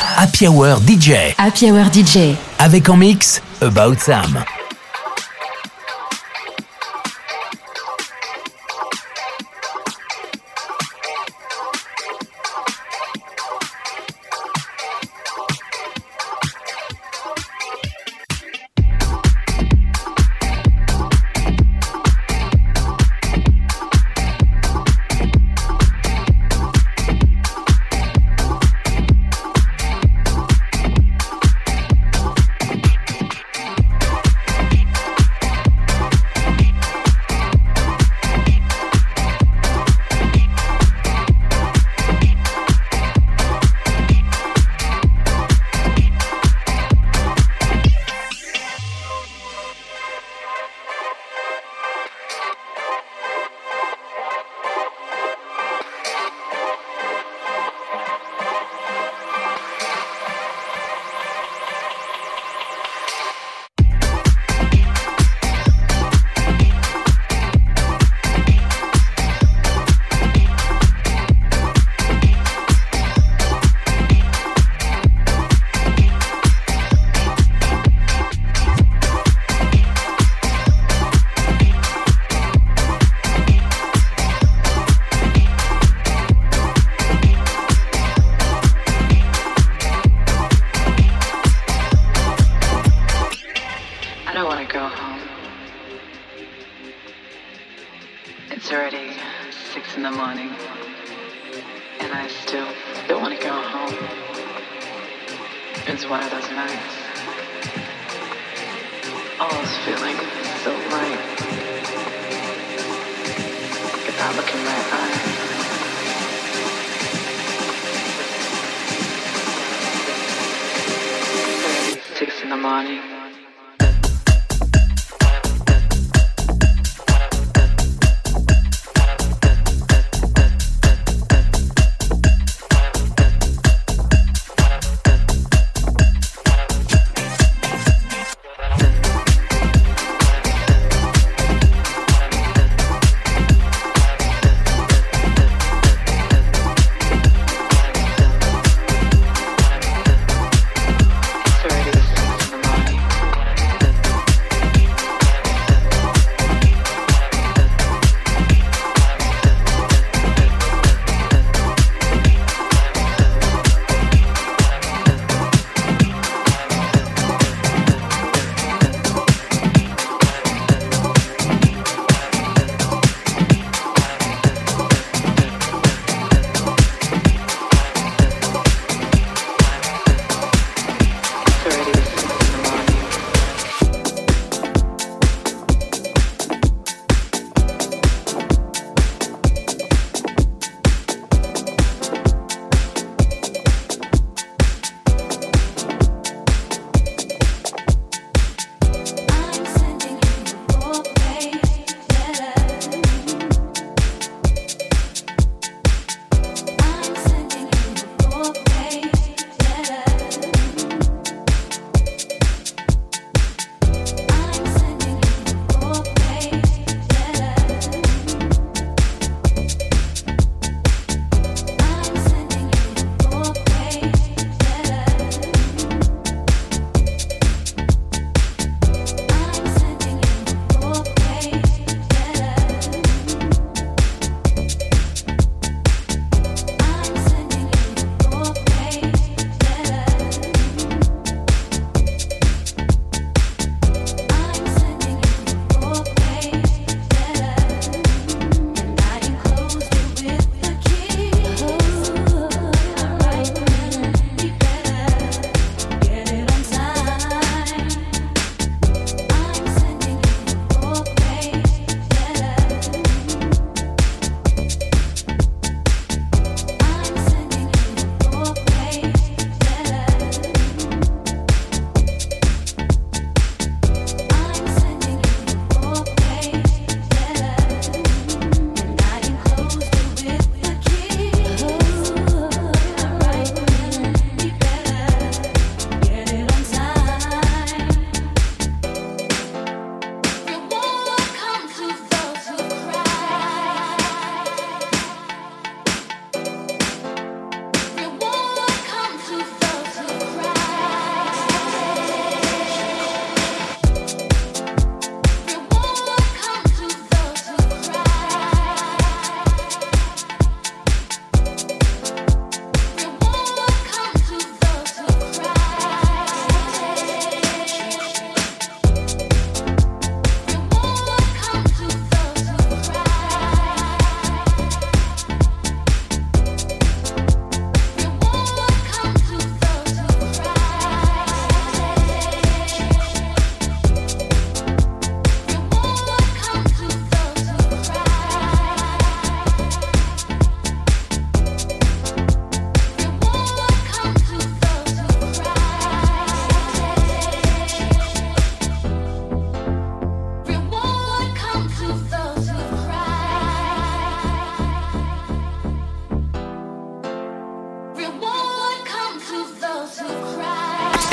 Happy Hour DJ. Happy Hour DJ. Avec en mix About Sam.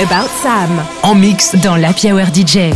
About Sam. En mix dans la Hour DJ.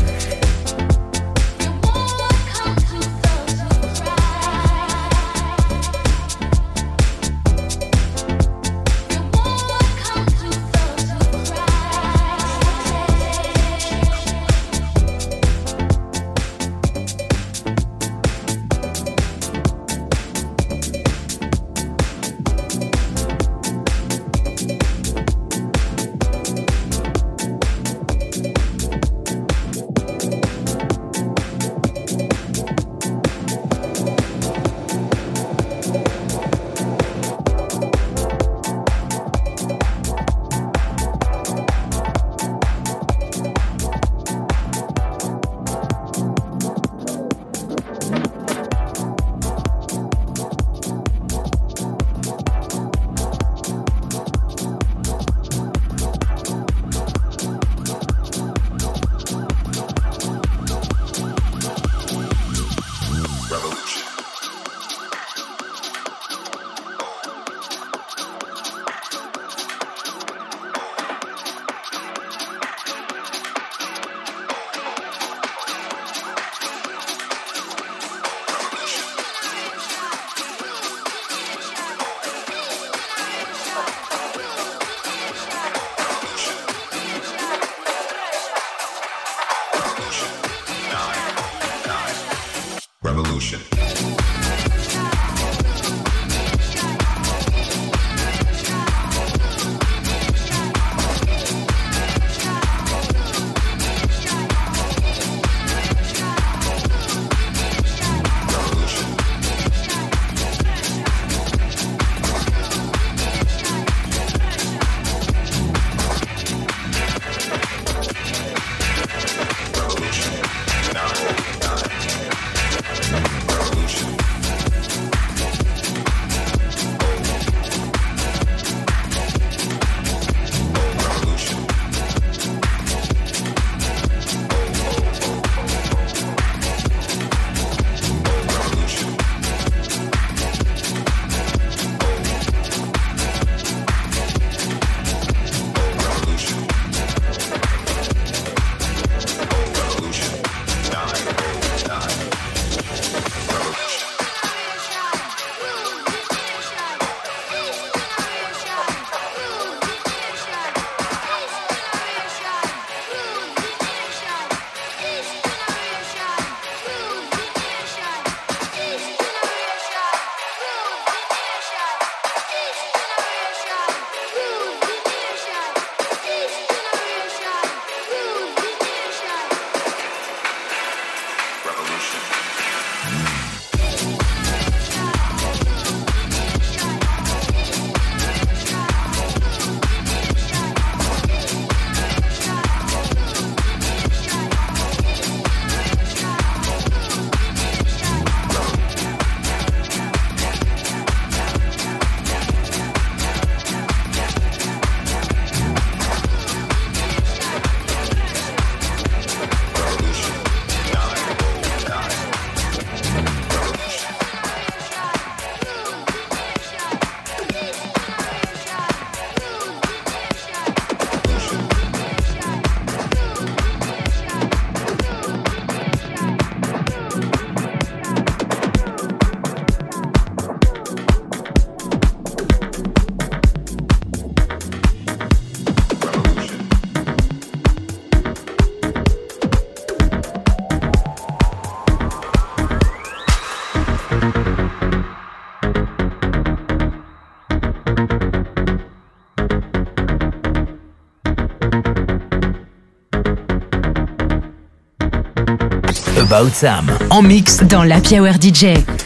About Sam, en mix dans la Hour DJ.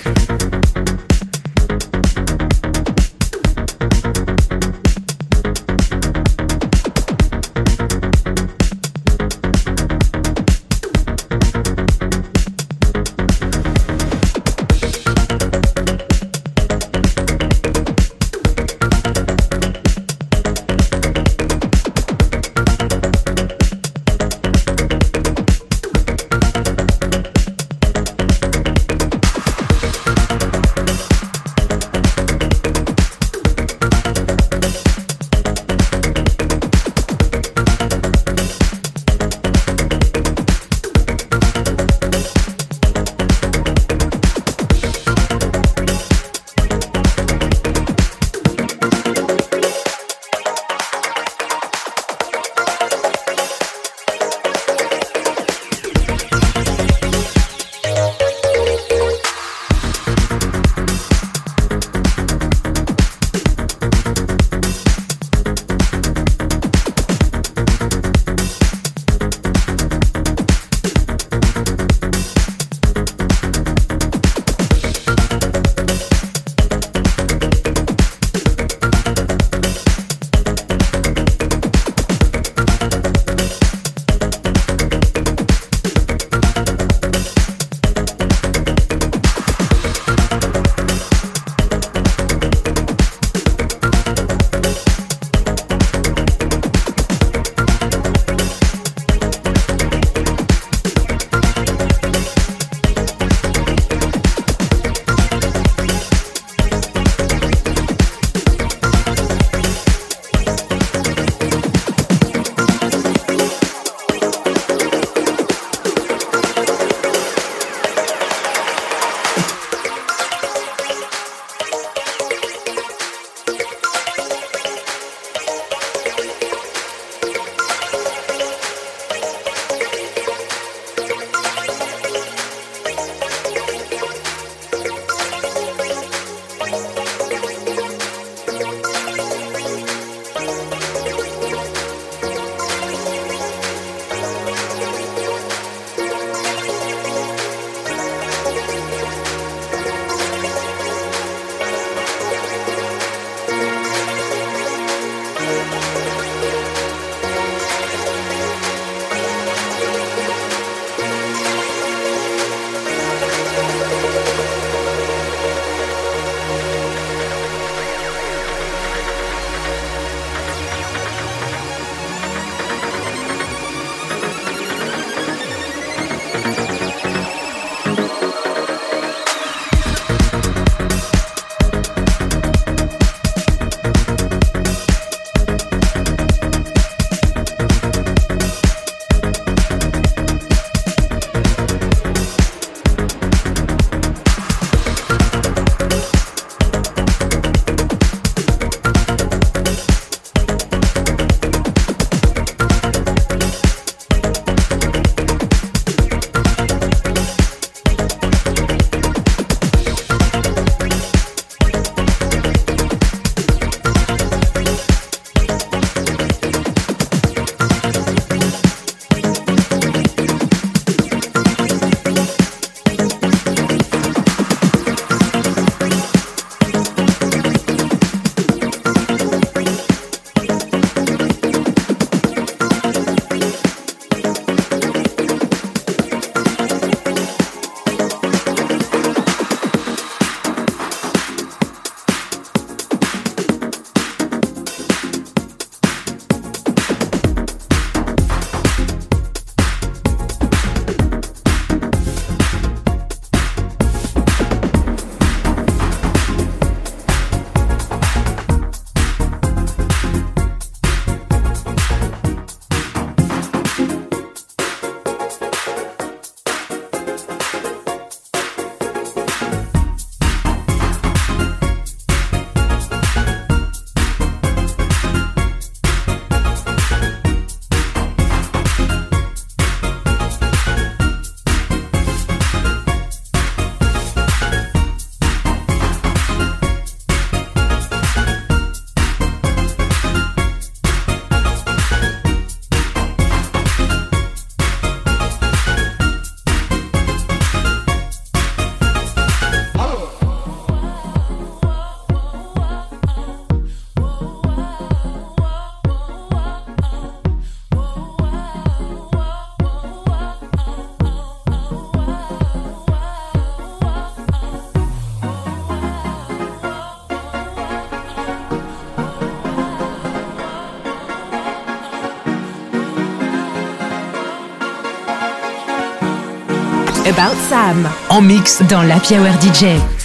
Sam. En mix dans la Hour DJ.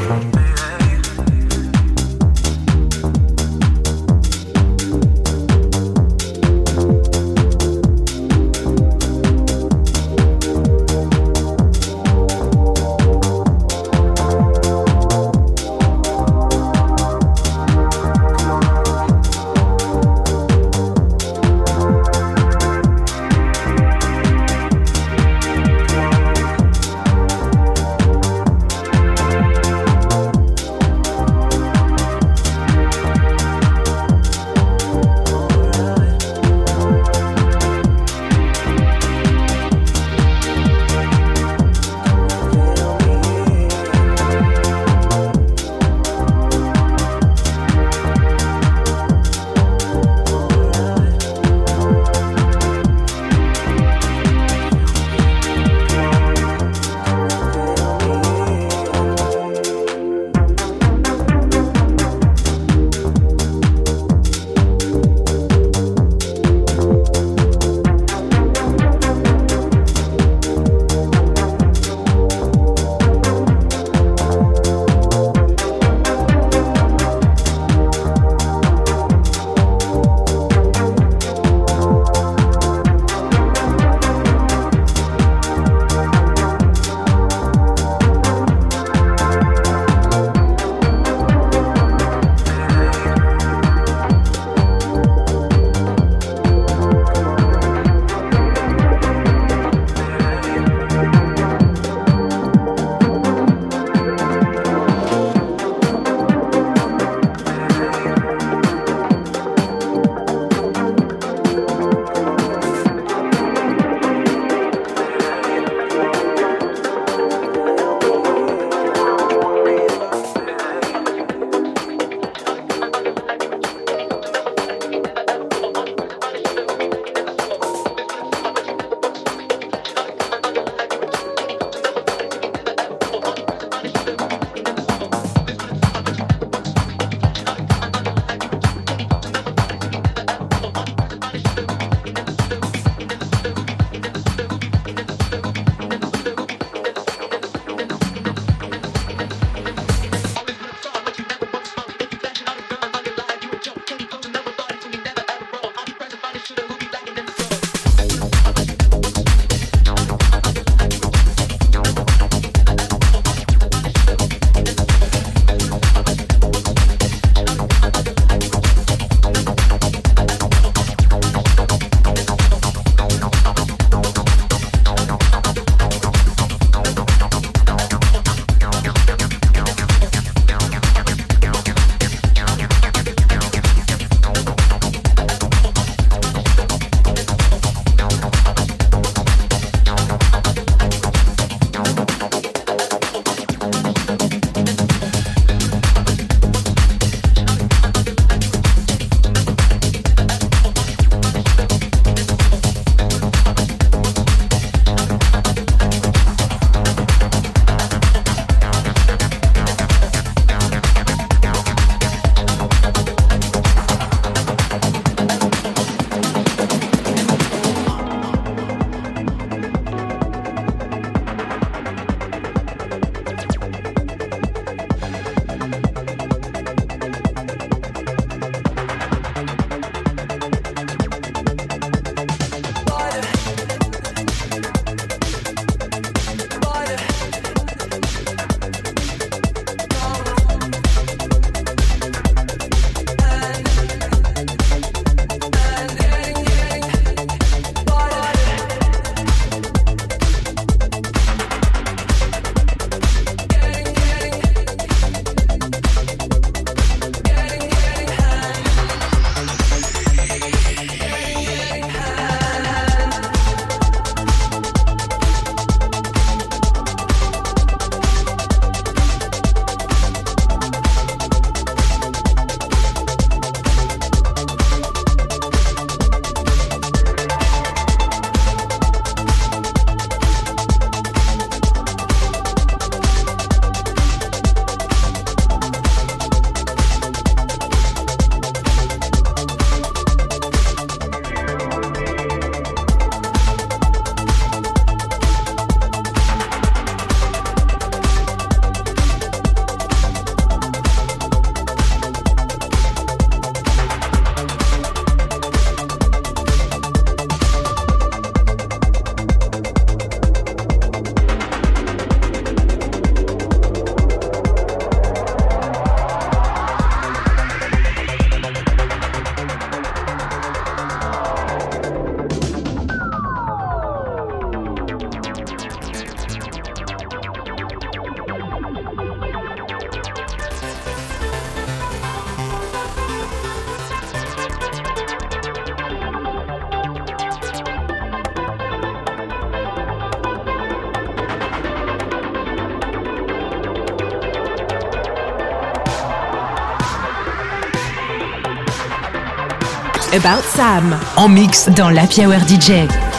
About Sam. En mix dans la Hour DJ.